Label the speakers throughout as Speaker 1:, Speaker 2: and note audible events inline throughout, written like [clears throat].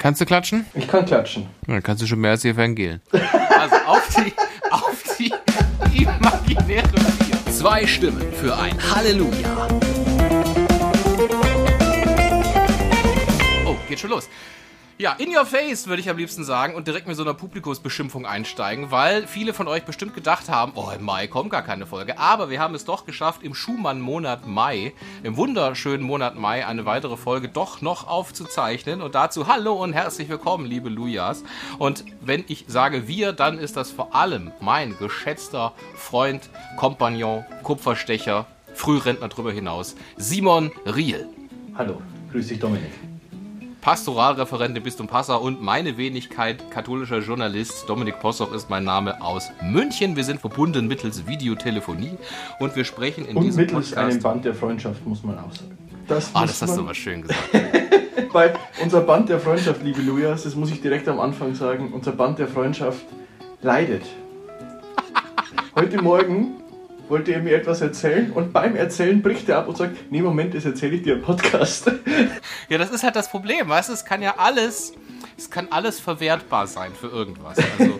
Speaker 1: Kannst du klatschen?
Speaker 2: Ich kann klatschen.
Speaker 1: dann kannst du schon mehr als die Evangelien. also auf die, auf die imaginäre Vier.
Speaker 3: Zwei Stimmen für ein Halleluja.
Speaker 1: Oh, geht schon los. Ja, in your face würde ich am liebsten sagen und direkt mit so einer Publikumsbeschimpfung einsteigen, weil viele von euch bestimmt gedacht haben, oh, im Mai kommt gar keine Folge. Aber wir haben es doch geschafft, im Schumann-Monat Mai, im wunderschönen Monat Mai, eine weitere Folge doch noch aufzuzeichnen. Und dazu hallo und herzlich willkommen, liebe Lujas. Und wenn ich sage wir, dann ist das vor allem mein geschätzter Freund, Kompagnon, Kupferstecher, Frührentner drüber hinaus, Simon Riel.
Speaker 2: Hallo, grüß dich Dominik.
Speaker 1: Pastoralreferent im Bistum Passau und meine Wenigkeit, katholischer Journalist. Dominik Possoch ist mein Name aus München. Wir sind verbunden mittels Videotelefonie und wir sprechen in
Speaker 2: Und
Speaker 1: diesem
Speaker 2: mittels
Speaker 1: Podcast.
Speaker 2: einem Band der Freundschaft, muss man auch sagen. Das
Speaker 1: Ah, das hast du aber schön gesagt. [laughs]
Speaker 2: Weil unser Band der Freundschaft, liebe Lujas, das muss ich direkt am Anfang sagen, unser Band der Freundschaft leidet. Heute Morgen wollte er mir etwas erzählen und beim Erzählen bricht er ab und sagt, nee, Moment, das erzähle ich dir im Podcast.
Speaker 1: Ja, das ist halt das Problem, weißt du, es kann ja alles, es kann alles verwertbar sein für irgendwas. Also,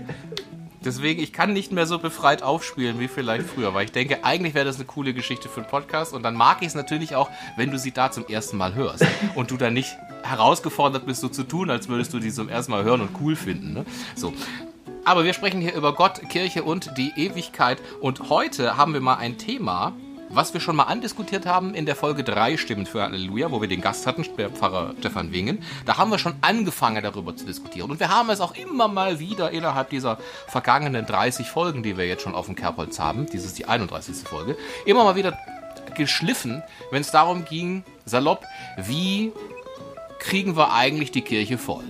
Speaker 1: deswegen, ich kann nicht mehr so befreit aufspielen wie vielleicht früher, weil ich denke, eigentlich wäre das eine coole Geschichte für einen Podcast und dann mag ich es natürlich auch, wenn du sie da zum ersten Mal hörst und du dann nicht herausgefordert bist, so zu tun, als würdest du die zum ersten Mal hören und cool finden. Ne? So. Aber wir sprechen hier über Gott, Kirche und die Ewigkeit und heute haben wir mal ein Thema, was wir schon mal andiskutiert haben in der Folge 3 Stimmen für Halleluja, wo wir den Gast hatten, Pfarrer Stefan Wingen. Da haben wir schon angefangen darüber zu diskutieren. Und wir haben es auch immer mal wieder innerhalb dieser vergangenen 30 Folgen, die wir jetzt schon auf dem Kerbholz haben, dies ist die 31. Folge, immer mal wieder geschliffen, wenn es darum ging, salopp, wie kriegen wir eigentlich die Kirche voll?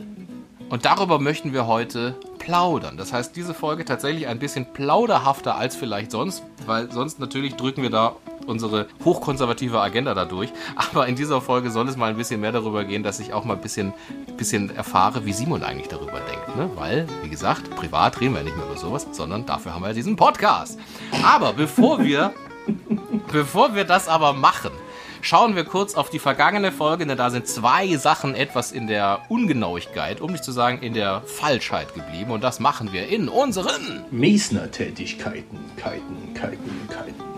Speaker 1: Und darüber möchten wir heute plaudern. Das heißt, diese Folge tatsächlich ein bisschen plauderhafter als vielleicht sonst, weil sonst natürlich drücken wir da unsere hochkonservative Agenda dadurch. [laughs] Aber in dieser Folge soll es mal ein bisschen mehr darüber gehen, dass ich auch mal ein bisschen, bisschen erfahre, wie Simon eigentlich darüber denkt. Ne? Weil, wie gesagt, privat reden wir nicht mehr über sowas, sondern dafür haben wir diesen Podcast. Aber bevor wir, [laughs] bevor wir das aber machen, Schauen wir kurz auf die vergangene Folge, denn da sind zwei Sachen etwas in der Ungenauigkeit, um nicht zu sagen in der Falschheit geblieben. Und das machen wir in unseren.
Speaker 2: Mesner-Tätigkeiten, Keiten, Keiten, Keiten.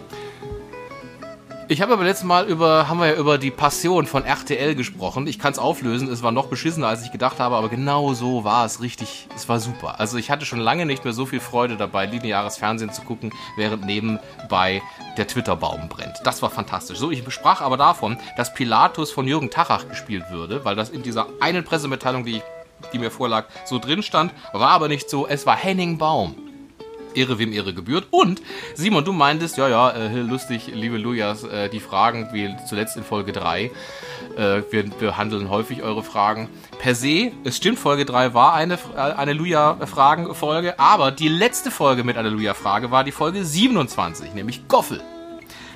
Speaker 1: Ich habe aber letztes Mal über, haben wir ja über die Passion von RTL gesprochen. Ich kann es auflösen, es war noch beschissener, als ich gedacht habe, aber genau so war es richtig. Es war super. Also ich hatte schon lange nicht mehr so viel Freude dabei, lineares Fernsehen zu gucken, während nebenbei der Twitter-Baum brennt. Das war fantastisch. So, ich sprach aber davon, dass Pilatus von Jürgen Tachach gespielt würde, weil das in dieser einen Pressemitteilung, die, ich, die mir vorlag, so drin stand, war aber nicht so. Es war Henning Baum. Ehre wem Ehre gebührt. Und Simon, du meintest, ja, ja, äh, lustig, liebe Lujas, äh, die Fragen, wie zuletzt in Folge 3. Äh, wir behandeln häufig eure Fragen. Per se, es stimmt, Folge 3 war eine, äh, eine Luja-Fragen-Folge, aber die letzte Folge mit einer Luja-Frage war die Folge 27, nämlich Goffel.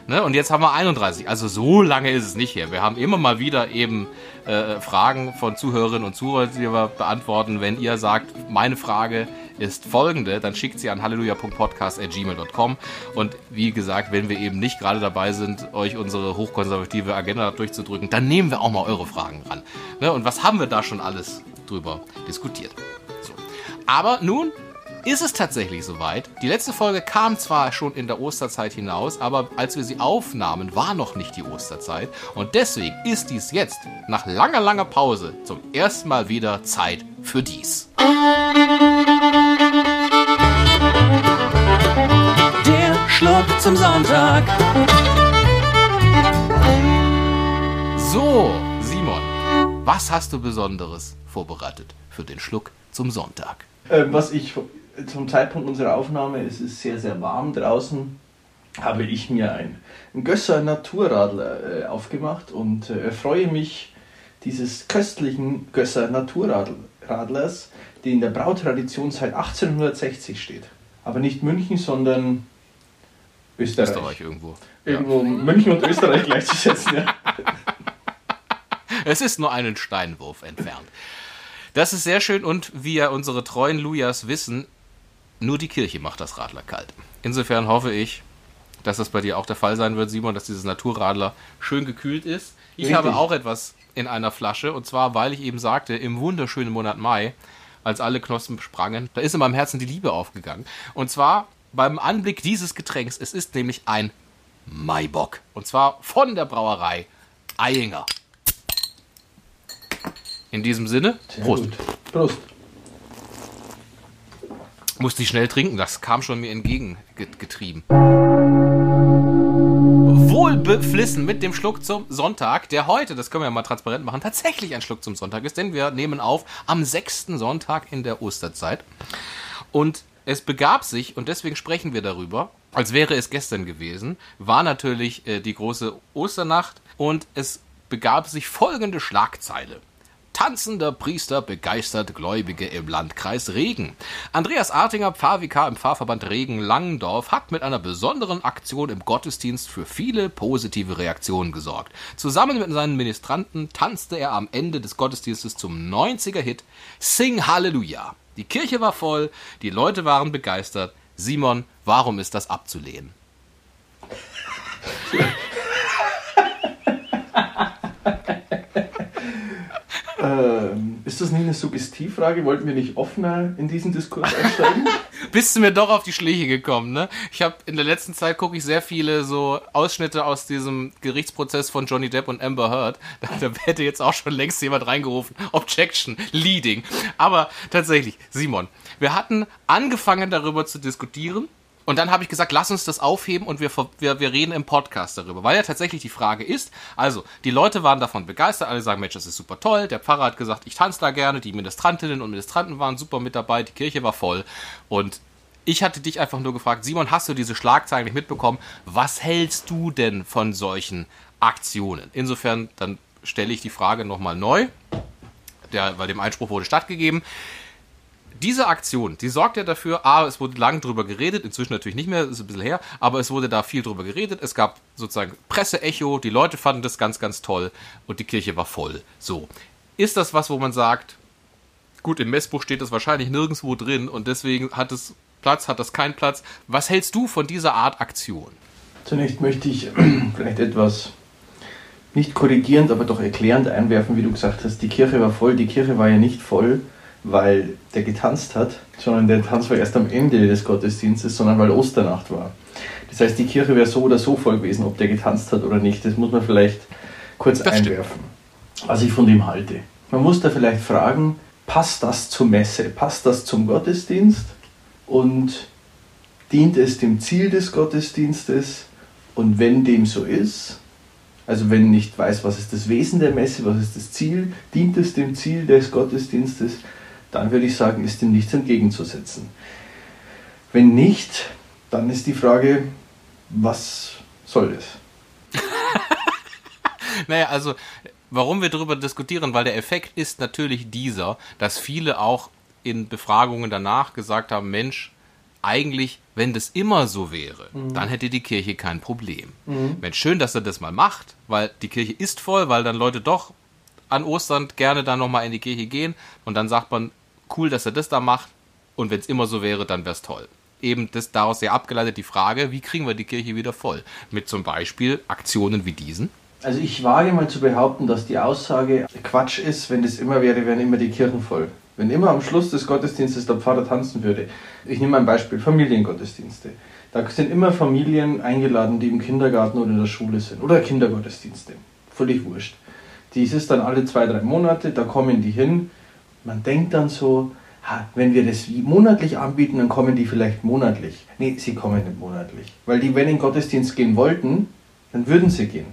Speaker 1: Ne? Und jetzt haben wir 31. Also so lange ist es nicht her. Wir haben immer mal wieder eben äh, Fragen von Zuhörerinnen und Zuhörern, die wir beantworten. Wenn ihr sagt, meine Frage ist folgende, dann schickt sie an halleluja.podcast.gmail.com. Und wie gesagt, wenn wir eben nicht gerade dabei sind, euch unsere hochkonservative Agenda durchzudrücken, dann nehmen wir auch mal eure Fragen ran. Ne? Und was haben wir da schon alles drüber diskutiert? So. Aber nun ist es tatsächlich soweit. Die letzte Folge kam zwar schon in der Osterzeit hinaus, aber als wir sie aufnahmen, war noch nicht die Osterzeit. Und deswegen ist dies jetzt, nach langer, langer Pause, zum ersten Mal wieder Zeit für dies.
Speaker 3: Der Schluck zum Sonntag.
Speaker 1: So, Simon, was hast du Besonderes vorbereitet für den Schluck zum Sonntag?
Speaker 2: Ähm, was ich zum Zeitpunkt unserer Aufnahme, es ist sehr, sehr warm draußen, habe ich mir ein, ein Gösser Naturradler äh, aufgemacht und äh, erfreue mich dieses köstlichen Gösser Naturradlers, der in der Brautradition seit 1860 steht. Aber nicht München, sondern Österreich.
Speaker 1: Österreich irgendwo.
Speaker 2: Irgendwo München und Österreich [laughs] gleichzusetzen, ja.
Speaker 1: Es ist nur einen Steinwurf entfernt. Das ist sehr schön und wie ja unsere treuen Lujas wissen, nur die Kirche macht das Radler kalt. Insofern hoffe ich, dass das bei dir auch der Fall sein wird, Simon, dass dieses Naturradler schön gekühlt ist. Ich
Speaker 2: Richtig.
Speaker 1: habe auch etwas in einer Flasche. Und zwar, weil ich eben sagte, im wunderschönen Monat Mai, als alle Knospen sprangen, da ist in meinem Herzen die Liebe aufgegangen. Und zwar beim Anblick dieses Getränks. Es ist nämlich ein Maibock. Und zwar von der Brauerei Eyinger. In diesem Sinne, Prost.
Speaker 2: Prost.
Speaker 1: Musste ich schnell trinken, das kam schon mir entgegengetrieben. Wohl beflissen mit dem Schluck zum Sonntag, der heute, das können wir ja mal transparent machen, tatsächlich ein Schluck zum Sonntag ist, denn wir nehmen auf am sechsten Sonntag in der Osterzeit. Und es begab sich, und deswegen sprechen wir darüber, als wäre es gestern gewesen, war natürlich äh, die große Osternacht und es begab sich folgende Schlagzeile. Tanzender Priester begeistert Gläubige im Landkreis Regen. Andreas Artinger, Pfarrvikar im Pfarrverband Regen-Langendorf, hat mit einer besonderen Aktion im Gottesdienst für viele positive Reaktionen gesorgt. Zusammen mit seinen Ministranten tanzte er am Ende des Gottesdienstes zum 90er-Hit Sing Halleluja. Die Kirche war voll, die Leute waren begeistert. Simon, warum ist das abzulehnen? [laughs]
Speaker 2: Ähm, ist das nicht eine Suggestivfrage? Wollten wir nicht offener in diesen Diskurs einsteigen? [laughs]
Speaker 1: Bist du mir doch auf die Schliche gekommen, ne? Ich habe in der letzten Zeit gucke ich sehr viele so Ausschnitte aus diesem Gerichtsprozess von Johnny Depp und Amber Heard. [laughs] Da, da hätte jetzt auch schon längst jemand reingerufen. Objection, leading. Aber tatsächlich, Simon, wir hatten angefangen darüber zu diskutieren. Und dann habe ich gesagt, lass uns das aufheben und wir, wir, wir reden im Podcast darüber. Weil ja tatsächlich die Frage ist, also die Leute waren davon begeistert, alle sagen, Mensch, das ist super toll. Der Pfarrer hat gesagt, ich tanze da gerne, die Ministrantinnen und Ministranten waren super mit dabei, die Kirche war voll. Und ich hatte dich einfach nur gefragt, Simon, hast du diese Schlagzeilen nicht mitbekommen? Was hältst du denn von solchen Aktionen? Insofern, dann stelle ich die Frage nochmal neu, der, weil dem Einspruch wurde stattgegeben diese Aktion, die sorgt ja dafür, A, es wurde lang drüber geredet, inzwischen natürlich nicht mehr, ist ein bisschen her, aber es wurde da viel drüber geredet. Es gab sozusagen Presseecho, die Leute fanden das ganz, ganz toll und die Kirche war voll. So. Ist das was, wo man sagt, gut, im Messbuch steht das wahrscheinlich nirgendwo drin und deswegen hat es Platz, hat das keinen Platz. Was hältst du von dieser Art Aktion?
Speaker 2: Zunächst möchte ich [clears throat] vielleicht etwas nicht korrigierend, aber doch erklärend einwerfen, wie du gesagt hast, die Kirche war voll. Die Kirche war ja nicht voll, weil der getanzt hat, sondern der Tanz war erst am Ende des Gottesdienstes, sondern weil Osternacht war. Das heißt, die Kirche wäre so oder so voll gewesen, ob der getanzt hat oder nicht. Das muss man vielleicht kurz
Speaker 1: Das stimmt.
Speaker 2: einwerfen, was ich von dem halte. Man muss da vielleicht fragen, passt das zur Messe? Passt das zum Gottesdienst? Und dient es dem Ziel des Gottesdienstes? Und wenn dem so ist, also wenn nicht weiß, was ist das Wesen der Messe, was ist das Ziel, dient es dem Ziel des Gottesdienstes, dann würde ich sagen, ist dem nichts entgegenzusetzen. Wenn nicht, dann ist die Frage, was soll das? [laughs]
Speaker 1: Naja, also, warum wir darüber diskutieren, weil der Effekt ist natürlich dieser, dass viele auch in Befragungen danach gesagt haben, Mensch, eigentlich, wenn das immer so wäre, dann hätte die Kirche kein Problem. Mensch, schön, dass er das mal macht, weil die Kirche ist voll, weil dann Leute doch an Ostern gerne dann nochmal in die Kirche gehen und dann sagt man, cool, dass er das da macht und wenn es immer so wäre, dann wäre es toll. Eben das daraus sehr abgeleitet die Frage, wie kriegen wir die Kirche wieder voll? Mit zum Beispiel Aktionen wie diesen.
Speaker 2: Also ich wage mal zu behaupten, dass die Aussage Quatsch ist, wenn das immer wäre, wären immer die Kirchen voll. Wenn immer am Schluss des Gottesdienstes der Pfarrer tanzen würde. Ich nehme ein Beispiel, Familiengottesdienste. Da sind immer Familien eingeladen, die im Kindergarten oder in der Schule sind. Oder Kindergottesdienste. Völlig wurscht. Dies ist dann alle zwei, drei Monate, da kommen die hin. Man denkt dann so, wenn wir das monatlich anbieten, dann kommen die vielleicht monatlich. Nee, sie kommen nicht monatlich. Weil die, wenn in den Gottesdienst gehen wollten, dann würden sie gehen.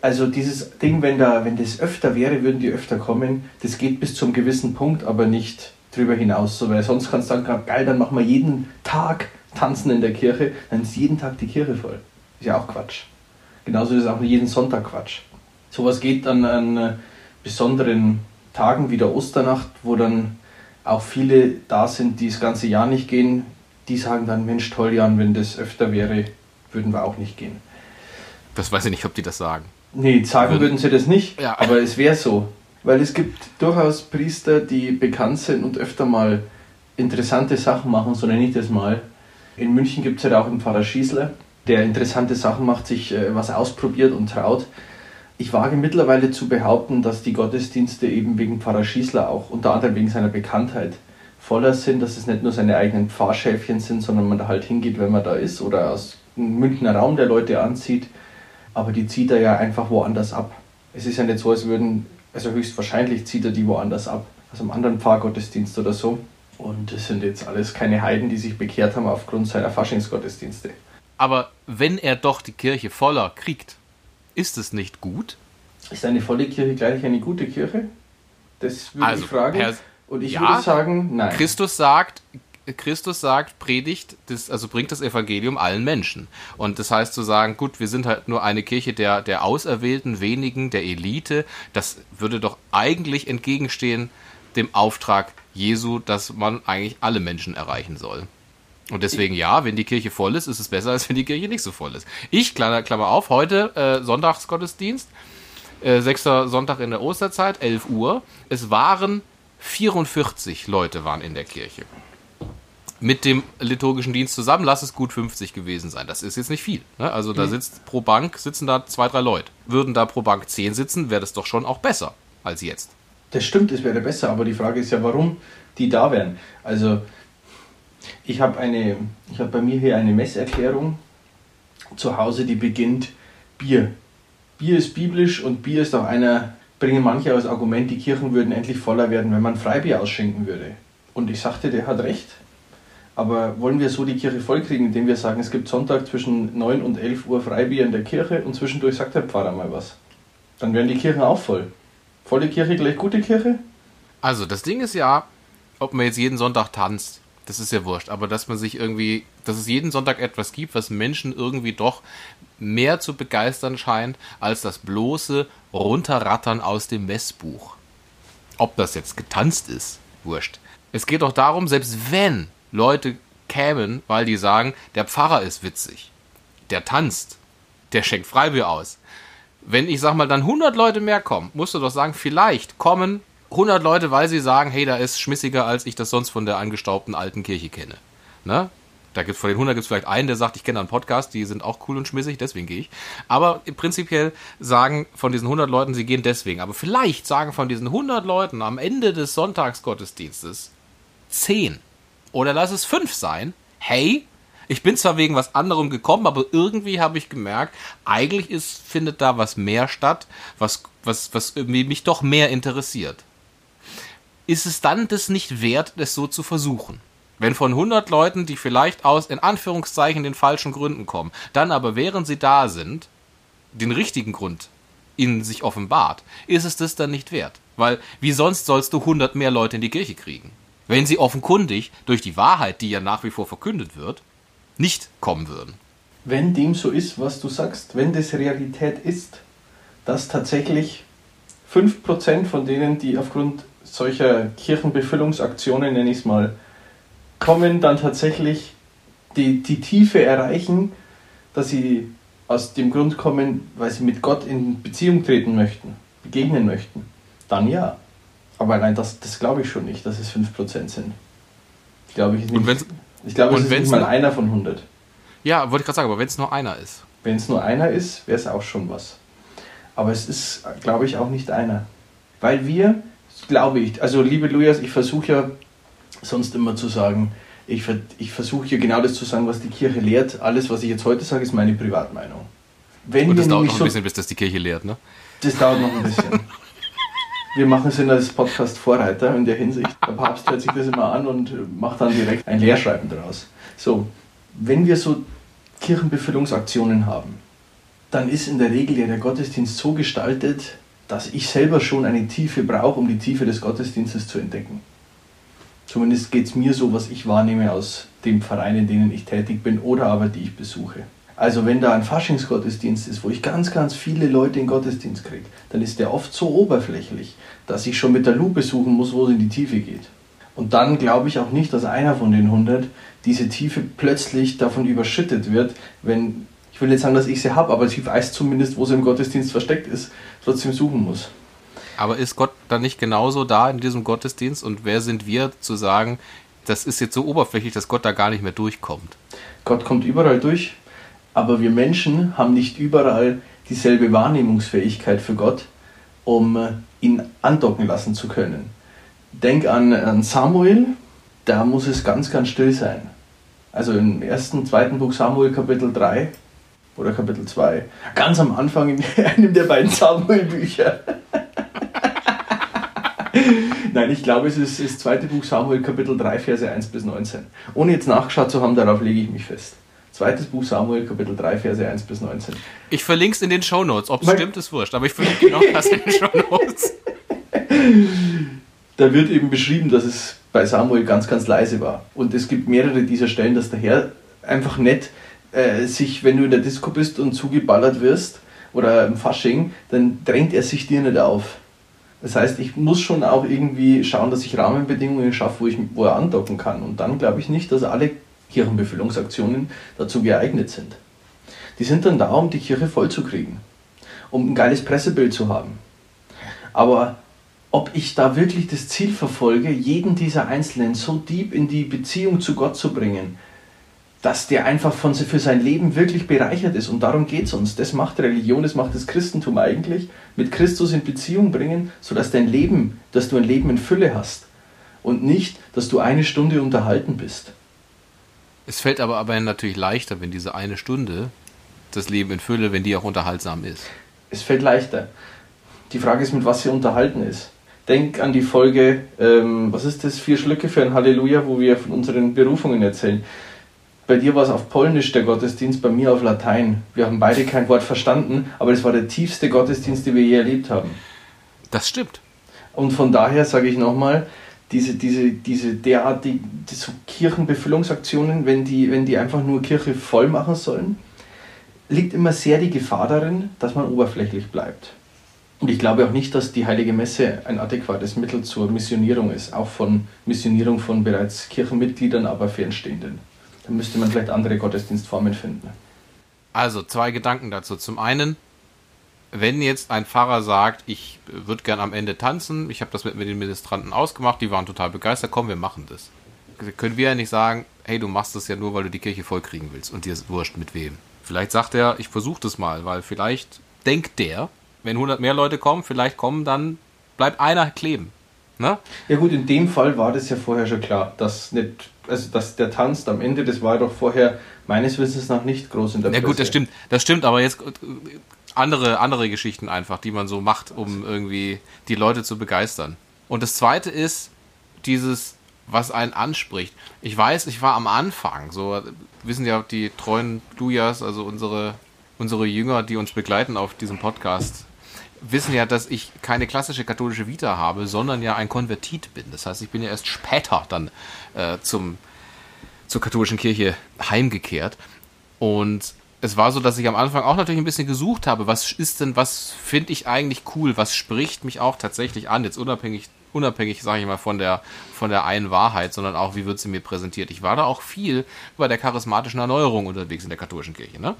Speaker 2: Also dieses Ding, wenn, da, wenn das öfter wäre, würden die öfter kommen. Das geht bis zum gewissen Punkt, aber nicht drüber hinaus. So, weil sonst kannst du sagen, geil, dann machen wir jeden Tag tanzen in der Kirche, dann ist jeden Tag die Kirche voll. Ist ja auch Quatsch. Genauso ist es auch jeden Sonntag Quatsch. Sowas geht dann an äh, besonderen Tagen wie der Osternacht, wo dann auch viele da sind, die das ganze Jahr nicht gehen. Die sagen dann, Mensch, toll, Jan, wenn das öfter wäre, würden wir auch nicht gehen.
Speaker 1: Das weiß ich nicht, ob die das sagen.
Speaker 2: Nee, sagen
Speaker 1: Würden-
Speaker 2: würden sie das nicht,
Speaker 1: Ja.
Speaker 2: aber es wäre so. Weil es gibt durchaus Priester, die bekannt sind und öfter mal interessante Sachen machen, so nenne ich das mal. In München gibt es halt auch einen Pfarrer Schießler, der interessante Sachen macht, sich äh, was ausprobiert und traut. Ich wage mittlerweile zu behaupten, dass die Gottesdienste eben wegen Pfarrer Schießler auch unter anderem wegen seiner Bekanntheit voller sind, dass es nicht nur seine eigenen Pfarrschäfchen sind, sondern man da halt hingeht, wenn man da ist oder aus einem Münchner Raum der Leute anzieht. Aber die zieht er ja einfach woanders ab. Es ist ja nicht so, als würden, also höchstwahrscheinlich zieht er die woanders ab, aus einem anderen Pfarrgottesdienst oder so. Und das sind jetzt alles keine Heiden, die sich bekehrt haben aufgrund seiner Faschingsgottesdienste.
Speaker 1: Aber wenn er doch die Kirche voller kriegt, ist es nicht gut?
Speaker 2: Ist eine volle Kirche gleich eine gute Kirche? Das würde
Speaker 1: Also,
Speaker 2: ich fragen.
Speaker 1: per-
Speaker 2: Und ich
Speaker 1: Ja,
Speaker 2: würde sagen, nein.
Speaker 1: Christus sagt, Christus sagt, predigt, das, also bringt das Evangelium allen Menschen. Und das heißt zu sagen, gut, wir sind halt nur eine Kirche der, der Auserwählten, wenigen, der Elite, das würde doch eigentlich entgegenstehen dem Auftrag Jesu, dass man eigentlich alle Menschen erreichen soll. Und deswegen ja, wenn die Kirche voll ist, ist es besser, als wenn die Kirche nicht so voll ist. Ich, Klammer, Klammer auf, heute äh, Sonntagsgottesdienst, äh, sechster Sonntag in der Osterzeit, 11 Uhr. Es waren 44 Leute waren in der Kirche. Mit dem liturgischen Dienst zusammen, lass es gut 50 gewesen sein. Das ist jetzt nicht viel. Ne? Also da sitzt pro Bank sitzen da zwei, drei Leute. Würden da pro Bank 10 sitzen, wäre das doch schon auch besser als jetzt.
Speaker 2: Das stimmt, es wäre besser, aber die Frage ist ja, warum die da wären. Also, ich habe eine, ich habe bei mir hier eine Messerklärung zu Hause, die beginnt Bier. Bier ist biblisch und Bier ist auch einer, bringen manche als Argument, die Kirchen würden endlich voller werden, wenn man Freibier ausschenken würde. Und ich sagte, der hat recht. Aber wollen wir so die Kirche vollkriegen, indem wir sagen, es gibt Sonntag zwischen 9 und 11 Uhr Freibier in der Kirche und zwischendurch sagt der Pfarrer mal was? Dann werden die Kirchen auch voll. Volle Kirche gleich gute Kirche?
Speaker 1: Also das Ding ist ja, ob man jetzt jeden Sonntag tanzt, das ist ja wurscht, aber dass man sich irgendwie, dass es jeden Sonntag etwas gibt, was Menschen irgendwie doch mehr zu begeistern scheint, als das bloße Runterrattern aus dem Messbuch. Ob das jetzt getanzt ist, wurscht. Es geht doch darum, selbst wenn Leute kämen, weil die sagen, der Pfarrer ist witzig, der tanzt, der schenkt Freibier aus. Wenn ich sag mal, dann 100 Leute mehr kommen, musst du doch sagen, vielleicht kommen 100 Leute, weil sie sagen, hey, da ist schmissiger, als ich das sonst von der angestaubten alten Kirche kenne. Ne? Da gibt's von den 100 gibt's vielleicht einen, der sagt, ich kenne einen Podcast, die sind auch cool und schmissig, deswegen gehe ich. Aber prinzipiell sagen von diesen 100 Leuten, sie gehen deswegen. Aber vielleicht sagen von diesen 100 Leuten am Ende des Sonntagsgottesdienstes 10 oder lass es 5 sein, hey, ich bin zwar wegen was anderem gekommen, aber irgendwie habe ich gemerkt, eigentlich ist, findet da was mehr statt, was, was, was irgendwie mich doch mehr interessiert. Ist es dann das nicht wert, das so zu versuchen? Wenn von 100 Leuten, die vielleicht aus, in Anführungszeichen, den falschen Gründen kommen, dann aber während sie da sind, den richtigen Grund ihnen sich offenbart, ist es das dann nicht wert? Weil, wie sonst sollst du 100 mehr Leute in die Kirche kriegen? Wenn sie offenkundig durch die Wahrheit, die ja nach wie vor verkündet wird, nicht kommen würden.
Speaker 2: wenn dem so ist, was du sagst, wenn das Realität ist, dass tatsächlich 5% von denen, die aufgrund solcher Kirchenbefüllungsaktionen, nenne ich es mal, kommen, dann tatsächlich die, die Tiefe erreichen, dass sie aus dem Grund kommen, weil sie mit Gott in Beziehung treten möchten, begegnen möchten, dann ja. Aber nein, das, das glaube ich schon nicht, dass es 5% sind. Glaube ich nicht.
Speaker 1: wenn's-
Speaker 2: ich glaube,
Speaker 1: und
Speaker 2: es ist nicht mal einer von 100.
Speaker 1: Ja, wollte ich gerade sagen, aber wenn es nur einer ist.
Speaker 2: Wenn es nur einer ist, wäre es auch schon was. Aber es ist, glaube ich, auch nicht einer. Weil wir, glaube ich, also liebe Lujas, ich versuche ja sonst immer zu sagen, ich, ich versuche ja genau das zu sagen, was die Kirche lehrt. Alles, was ich jetzt heute sage, ist meine Privatmeinung. Wenn
Speaker 1: Und das dauert noch ein
Speaker 2: so,
Speaker 1: bisschen, bis das die Kirche lehrt, ne?
Speaker 2: das dauert noch ein bisschen. Wir machen es als Podcast-Vorreiter in der Hinsicht. Der Papst hört sich das immer an und macht dann direkt ein Lehrschreiben daraus. So, wenn wir so Kirchenbefüllungsaktionen haben, dann ist in der Regel ja der Gottesdienst so gestaltet, dass ich selber schon eine Tiefe brauche, um die Tiefe des Gottesdienstes zu entdecken. Zumindest geht es mir so, was ich wahrnehme aus dem Verein, in denen ich tätig bin oder aber die ich besuche. Also wenn da ein Faschingsgottesdienst ist, wo ich ganz, ganz viele Leute in Gottesdienst kriege, dann ist der oft so oberflächlich, dass ich schon mit der Lupe suchen muss, wo es in die Tiefe geht. Und dann glaube ich auch nicht, dass einer von den 100 diese Tiefe plötzlich davon überschüttet wird, wenn, ich will nicht sagen, dass ich sie habe, aber sie weiß zumindest, wo sie im Gottesdienst versteckt ist, trotzdem suchen muss.
Speaker 1: Aber ist Gott dann nicht genauso da in diesem Gottesdienst? Und wer sind wir zu sagen, das ist jetzt so oberflächlich, dass Gott da gar nicht mehr durchkommt?
Speaker 2: Gott kommt überall durch, aber wir Menschen haben nicht überall dieselbe Wahrnehmungsfähigkeit für Gott, um äh, ihn andocken lassen zu können. Denk an, an Samuel, da muss es ganz, ganz still sein. Also im ersten, zweiten Buch Samuel Kapitel 3 oder Kapitel 2, ganz am Anfang in [laughs] einem der beiden Samuel-Bücher. [laughs] Nein, ich glaube, es ist das zweite Buch Samuel Kapitel 3, Verse 1 bis 19. Ohne jetzt nachgeschaut zu haben, darauf lege ich mich fest. Zweites Buch Samuel, Kapitel 3, Verse 1 bis 19.
Speaker 1: Ich verlinke es in den Shownotes. Ob es stimmt, ist wurscht. Aber ich verlinke noch das [laughs] in den Shownotes.
Speaker 2: Da wird eben beschrieben, dass es bei Samuel ganz, ganz leise war. Und es gibt mehrere dieser Stellen, dass der Herr einfach nicht äh, sich, wenn du in der Disco bist und zugeballert wirst oder im Fasching, dann drängt er sich dir nicht auf. Das heißt, ich muss schon auch irgendwie schauen, dass ich Rahmenbedingungen schaffe, wo, ich, wo er andocken kann. Und dann glaube ich nicht, dass alle Kirchenbefüllungsaktionen dazu geeignet sind. Die sind dann da, um die Kirche vollzukriegen, um ein geiles Pressebild zu haben. Aber ob ich da wirklich das Ziel verfolge, jeden dieser Einzelnen so deep in die Beziehung zu Gott zu bringen, dass der einfach von, für sein Leben wirklich bereichert ist. Und darum geht es uns. Das macht Religion, das macht das Christentum eigentlich. Mit Christus in Beziehung bringen, sodass dein Leben, dass du ein Leben in Fülle hast. Und nicht, dass du eine Stunde unterhalten bist.
Speaker 1: Es fällt aber, aber natürlich leichter, wenn diese eine Stunde das Leben in Fülle, wenn die auch unterhaltsam ist.
Speaker 2: Es fällt leichter. Die Frage ist, mit was sie unterhalten ist. Denk an die Folge, ähm, was ist das, vier Schlücke für ein Halleluja, wo wir von unseren Berufungen erzählen. Bei dir war es auf Polnisch der Gottesdienst, bei mir auf Latein. Wir haben beide kein Wort verstanden, aber es war der tiefste Gottesdienst, den wir je erlebt haben.
Speaker 1: Das stimmt.
Speaker 2: Und von daher sage ich nochmal, diese, diese, diese derartig so Kirchenbefüllungsaktionen, wenn die, wenn die einfach nur Kirche voll machen sollen, liegt immer sehr die Gefahr darin, dass man oberflächlich bleibt. Und ich glaube auch nicht, dass die Heilige Messe ein adäquates Mittel zur Missionierung ist, auch von Missionierung von bereits Kirchenmitgliedern, aber Fernstehenden. Da müsste man vielleicht andere Gottesdienstformen finden.
Speaker 1: Also zwei Gedanken dazu. Zum einen, wenn jetzt ein Pfarrer sagt, ich würde gern am Ende tanzen, ich habe das mit, mit den Ministranten ausgemacht, die waren total begeistert, komm, wir machen das. Können wir ja nicht sagen, hey, du machst das ja nur, weil du die Kirche vollkriegen willst und dir ist wurscht mit wem. Vielleicht sagt er, ich versuche das mal, weil vielleicht denkt der, wenn 100 mehr Leute kommen, vielleicht kommen dann, bleibt einer kleben. Ne?
Speaker 2: Ja gut, in dem Fall war das ja vorher schon klar, dass nicht, also dass der tanzt am Ende, das war doch vorher meines Wissens nach nicht groß in der
Speaker 1: Ja gut, das stimmt, das stimmt, aber jetzt andere, andere Geschichten einfach, die man so macht, um irgendwie die Leute zu begeistern. Und das zweite ist dieses, was einen anspricht. Ich weiß, ich war am Anfang, so wissen ja die treuen Lujas, also unsere, unsere Jünger, die uns begleiten auf diesem Podcast, wissen ja, dass ich keine klassische katholische Vita habe, sondern ja ein Konvertit bin. Das heißt, ich bin ja erst später dann äh, zum, zur katholischen Kirche heimgekehrt. Und es war so, dass ich am Anfang auch natürlich ein bisschen gesucht habe, was ist denn, was finde ich eigentlich cool, was spricht mich auch tatsächlich an, jetzt unabhängig, unabhängig, sage ich mal, von der, von der einen Wahrheit, sondern auch, wie wird sie mir präsentiert. Ich war da auch viel bei der charismatischen Erneuerung unterwegs in der katholischen Kirche. Ne?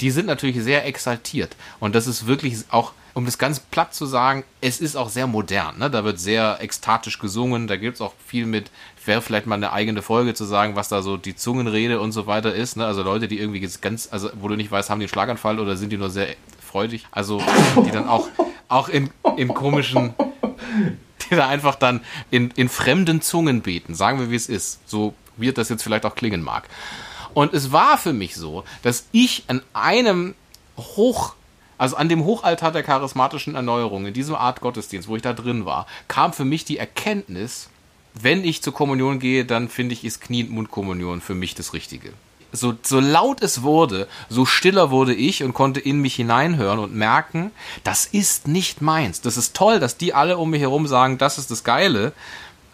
Speaker 1: Die sind natürlich sehr exaltiert und das ist wirklich auch um das ganz platt zu sagen, es ist auch sehr modern. Ne? Da wird sehr ekstatisch gesungen, da gibt es auch viel mit, wäre vielleicht mal eine eigene Folge zu sagen, was da so die Zungenrede und so weiter ist. Ne? Also Leute, die irgendwie ganz, also wo du nicht weißt, haben die einen Schlaganfall oder sind die nur sehr freudig. Also die dann auch, auch in, in komischen, die da einfach dann in, in fremden Zungen beten. Sagen wir, wie es ist. So wird das jetzt vielleicht auch klingen mag. Und es war für mich so, dass ich an einem hoch also an dem Hochaltar der charismatischen Erneuerung, in diesem Art Gottesdienst, wo ich da drin war, kam für mich die Erkenntnis, wenn ich zur Kommunion gehe, dann finde ich, ist Knie- und Mundkommunion für mich das Richtige. So, so laut es wurde, so stiller wurde ich und konnte in mich hineinhören und merken, das ist nicht meins. Das ist toll, dass die alle um mich herum sagen, das ist das Geile.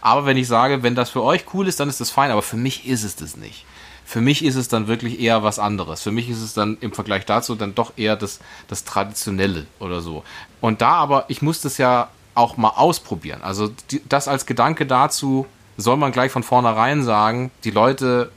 Speaker 1: Aber wenn ich sage, wenn das für euch cool ist, dann ist das fein. Aber für mich ist es das nicht. Für mich ist es dann wirklich eher was anderes. Für mich ist es dann im Vergleich dazu dann doch eher das, das Traditionelle oder so. Und da aber, ich muss das ja auch mal ausprobieren. Also die, das als Gedanke dazu, soll man gleich von vornherein sagen, die Leute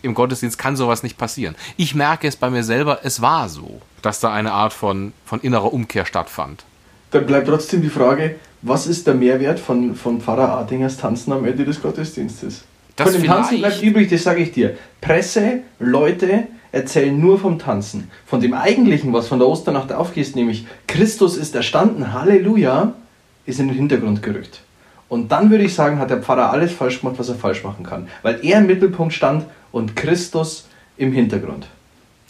Speaker 1: im Gottesdienst kann sowas nicht passieren. Ich merke es bei mir selber, es war so, dass da eine Art von, von innerer Umkehr stattfand.
Speaker 2: Dann bleibt trotzdem die Frage, was ist der Mehrwert von, von Pfarrer Artingers Tanzen am Ende des Gottesdienstes?
Speaker 1: Das
Speaker 2: Von dem Tanzen bleibt übrig, das sage ich dir. Presse, Leute, erzählen nur vom Tanzen. Von dem eigentlichen, was von der Osternacht aufgeht, nämlich Christus ist erstanden, Halleluja, ist in den Hintergrund gerückt. Und dann würde ich sagen, hat der Pfarrer alles falsch gemacht, was er falsch machen kann. Weil er im Mittelpunkt stand und Christus im Hintergrund.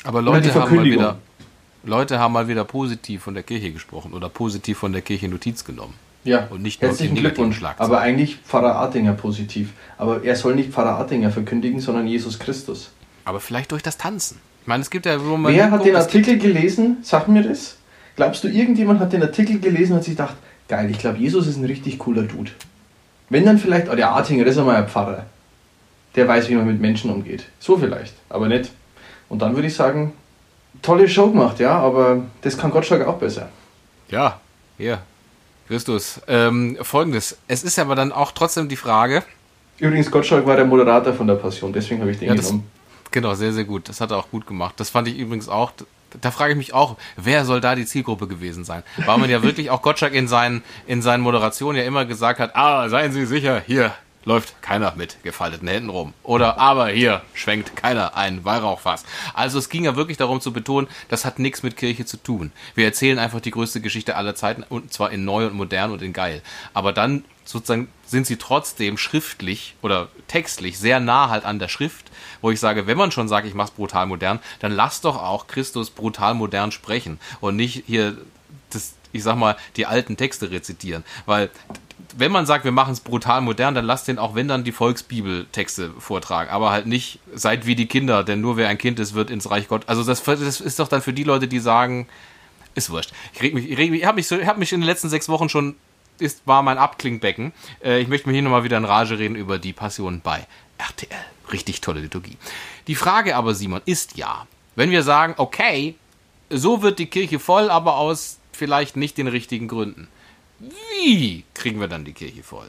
Speaker 1: Aber Leute haben, mal wieder, Leute haben mal wieder positiv von der Kirche gesprochen oder positiv von der Kirche Notiz genommen.
Speaker 2: Ja,
Speaker 1: Und nicht nur
Speaker 2: herzlichen
Speaker 1: die negativen
Speaker 2: Glückwunsch. Aber eigentlich Pfarrer Artinger positiv. Aber er soll nicht Pfarrer Artinger verkündigen, sondern Jesus Christus.
Speaker 1: Aber vielleicht durch das Tanzen. Ich meine, es gibt ja, wo man
Speaker 2: Wer hat den Artikel gelesen? Sag mir das. Glaubst du, irgendjemand hat den Artikel gelesen und hat sich gedacht, geil, ich glaube, Jesus ist ein richtig cooler Dude. Wenn dann vielleicht, oh, der Artinger, das ist einmal ein Pfarrer. Der weiß, wie man mit Menschen umgeht. So vielleicht, aber nicht. Und dann würde ich sagen, tolle Show gemacht, ja, aber das kann Gottschalk auch besser.
Speaker 1: Ja, hier. Christus. Ähm, Folgendes. Es ist aber dann auch trotzdem die Frage,
Speaker 2: Übrigens, Gottschalk war der Moderator von der Passion, deswegen habe ich den
Speaker 1: Ja, das-
Speaker 2: genommen.
Speaker 1: Genau, sehr, sehr gut. Das hat er auch gut gemacht. Das fand ich übrigens auch. Da frage ich mich auch, wer soll da die Zielgruppe gewesen sein? Weil man ja wirklich auch Gottschalk in seinen, in seinen Moderationen ja immer gesagt hat, ah, seien Sie sicher, hier läuft keiner mit gefalteten Händen rum. Oder aber hier schwenkt keiner ein Weihrauchfass. Also es ging ja wirklich darum zu betonen, das hat nichts mit Kirche zu tun. Wir erzählen einfach die größte Geschichte aller Zeiten und zwar in neu und modern und in geil. Aber dann sozusagen sind sie trotzdem schriftlich oder textlich sehr nah halt an der Schrift, wo ich sage, wenn man schon sagt, ich mach's brutal modern, dann lass doch auch Christus brutal modern sprechen und nicht hier das, ich sag mal, die alten Texte rezitieren. Weil wenn man sagt, wir machen es brutal modern, dann lasst den auch, wenn dann die Volksbibeltexte vortragen, aber halt nicht seid wie die Kinder, denn nur wer ein Kind ist, wird ins Reich Gott. Also das, das ist doch dann für die Leute, die sagen, ist wurscht. Ich reg mich, ich, reg mich, ich habe mich, so, hab mich in den letzten sechs Wochen schon, ist, war mein Abklingbecken. Äh, ich möchte mir hier nochmal wieder in Rage reden über die Passion bei RTL. Richtig tolle Liturgie. Die Frage aber, Simon, ist ja, wenn wir sagen, okay, so wird die Kirche voll, aber aus vielleicht nicht den richtigen Gründen. Wie kriegen wir dann die Kirche voll?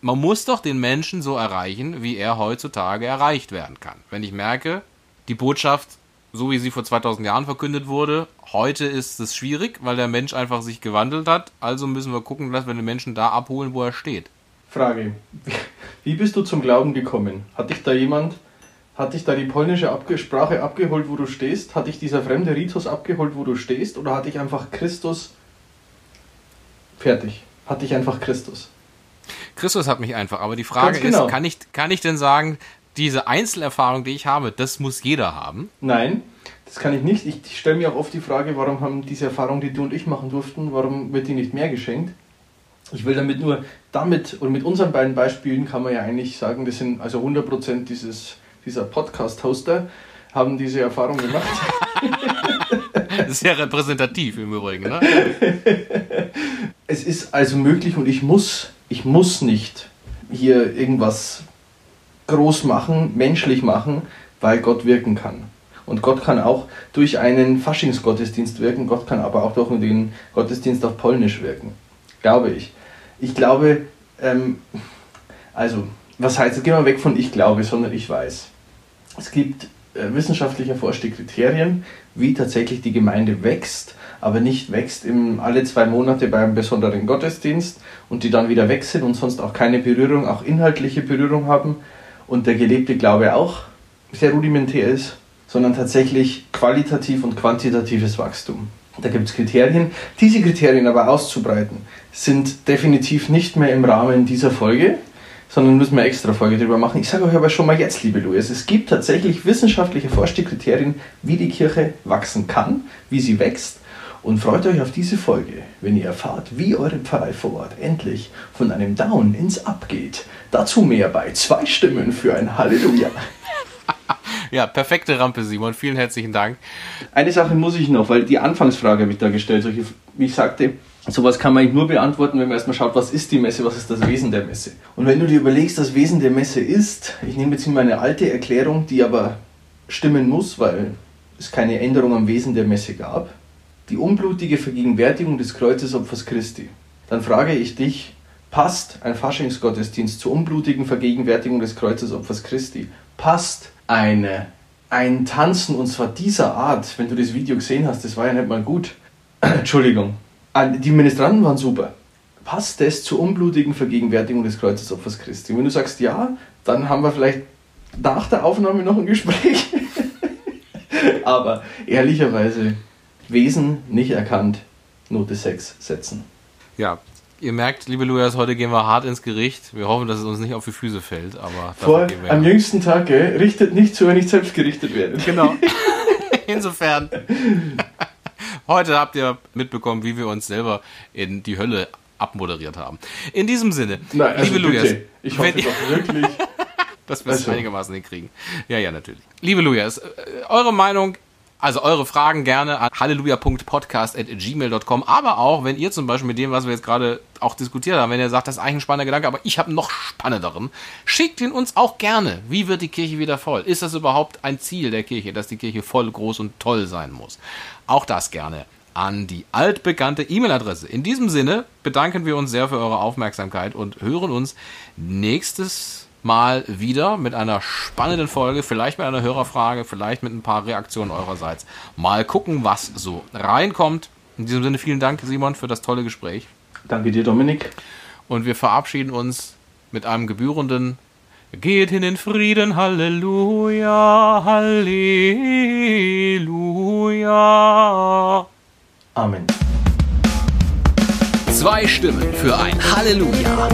Speaker 1: Man muss doch den Menschen so erreichen, wie er heutzutage erreicht werden kann. Wenn ich merke, die Botschaft, so wie sie vor 2000 Jahren verkündet wurde, heute ist es schwierig, weil der Mensch einfach sich gewandelt hat. Also müssen wir gucken, dass wir den Menschen da abholen, wo er steht.
Speaker 2: Frage. Wie bist du zum Glauben gekommen? Hat dich da jemand, hat dich da die polnische Abge Sprache abgeholt, wo du stehst? Hat dich dieser fremde Ritus abgeholt, wo du stehst? Oder hat dich einfach Christus fertig? Hat dich einfach Christus?
Speaker 1: Christus hat mich einfach. Aber die Frage
Speaker 2: genau.
Speaker 1: ist, kann ich, kann ich denn sagen, diese Einzelerfahrung, die ich habe, das muss jeder haben?
Speaker 2: Nein, das kann ich nicht. Ich, ich stelle mir auch oft die Frage, warum haben diese Erfahrungen, die du und ich machen durften, warum wird die nicht mehr geschenkt? Ich will damit nur, damit und mit unseren beiden Beispielen kann man ja eigentlich sagen, das sind also 100% dieses, dieser Podcast-Hoster haben diese Erfahrung gemacht. [laughs]
Speaker 1: Sehr repräsentativ im Übrigen, ne? [laughs]
Speaker 2: Es ist also möglich und ich muss, ich muss nicht hier irgendwas groß machen, menschlich machen, weil Gott wirken kann. Und Gott kann auch durch einen Faschingsgottesdienst wirken, Gott kann aber auch durch den Gottesdienst auf Polnisch wirken. Glaube ich. Ich glaube, ähm, also, was heißt, gehen wir weg von ich glaube, sondern ich weiß. Es gibt wissenschaftlich erforschte Kriterien, wie tatsächlich die Gemeinde wächst, aber nicht wächst im, alle zwei Monate bei einem besonderen Gottesdienst und die dann wieder weg sind und sonst auch keine Berührung, auch inhaltliche Berührung haben und der gelebte Glaube auch sehr rudimentär ist, sondern tatsächlich qualitativ und quantitatives Wachstum. Da gibt es Kriterien. Diese Kriterien aber auszubreiten, sind definitiv nicht mehr im Rahmen dieser Folge, sondern müssen wir eine extra Folge darüber machen. Ich sage euch aber schon mal jetzt, liebe Louis, es gibt tatsächlich wissenschaftlich erforschte Kriterien, wie die Kirche wachsen kann, wie sie wächst. Und freut euch auf diese Folge, wenn ihr erfahrt, wie eure Pfarrei vor Ort endlich von einem Down ins Up geht. Dazu mehr bei zwei Stimmen für ein Halleluja. [laughs]
Speaker 1: Ja, perfekte Rampe, Simon. Vielen herzlichen Dank.
Speaker 2: Eine Sache muss ich noch, weil die Anfangsfrage habe ich da gestellt. Solche, wie ich sagte, sowas kann man eigentlich nur beantworten, wenn man erstmal schaut, was ist die Messe, was ist das Wesen der Messe. Und wenn du dir überlegst, das Wesen der Messe ist, ich nehme jetzt hier meine alte Erklärung, die aber stimmen muss, weil es keine Änderung am Wesen der Messe gab, die unblutige Vergegenwärtigung des Kreuzesopfers Christi. Dann frage ich dich, passt ein Faschingsgottesdienst zur unblutigen Vergegenwärtigung des Kreuzesopfers Christi? Passt eine, ein Tanzen und zwar dieser Art, wenn du das Video gesehen hast, das war ja nicht mal gut. [clears throat] Entschuldigung. Ah, Die Ministranten waren super. Passt das zur unblutigen Vergegenwärtigung des Kreuzesopfers Christi? Und wenn du sagst ja, dann haben wir vielleicht nach der Aufnahme noch ein Gespräch. [laughs] Aber ehrlicherweise, Wesen nicht erkannt, Note 6 setzen.
Speaker 1: Ja, ihr merkt, liebe Lujas, heute gehen wir hart ins Gericht. Wir hoffen, dass es uns nicht auf die Füße fällt, aber
Speaker 2: Vor, am jüngsten Tag, gell, richtet nicht zu, wenn nicht selbst gerichtet werdet.
Speaker 1: Genau. [laughs] Insofern. [laughs] Heute habt ihr mitbekommen, wie wir uns selber in die Hölle abmoderiert haben. In diesem Sinne,
Speaker 2: Nein, also
Speaker 1: liebe Lujas,
Speaker 2: ich hoffe doch wirklich.
Speaker 1: dass wir es
Speaker 2: Also.
Speaker 1: einigermaßen hinkriegen. Ja, ja, natürlich. Liebe Lujas, äh, eure Meinung, also eure Fragen gerne an halleluja.podcast.gmail.com, aber auch, wenn ihr zum Beispiel mit dem, was wir jetzt gerade auch diskutiert haben, wenn ihr sagt, das ist eigentlich ein spannender Gedanke, aber ich habe noch spannenderen, schickt ihn uns auch gerne. Wie wird die Kirche wieder voll? Ist das überhaupt ein Ziel der Kirche, dass die Kirche voll, groß und toll sein muss? Auch das gerne an die altbekannte E-Mail-Adresse. In diesem Sinne bedanken wir uns sehr für eure Aufmerksamkeit und hören uns nächstes Mal wieder mit einer spannenden Folge, vielleicht mit einer Hörerfrage, vielleicht mit ein paar Reaktionen eurerseits. Mal gucken, was so reinkommt. In diesem Sinne vielen Dank, Simon, für das tolle Gespräch.
Speaker 2: Danke dir, Dominik.
Speaker 1: Und wir verabschieden uns mit einem gebührenden Geht hin in Frieden, Halleluja, Halleluja.
Speaker 2: Amen.
Speaker 3: Zwei Stimmen für ein Halleluja.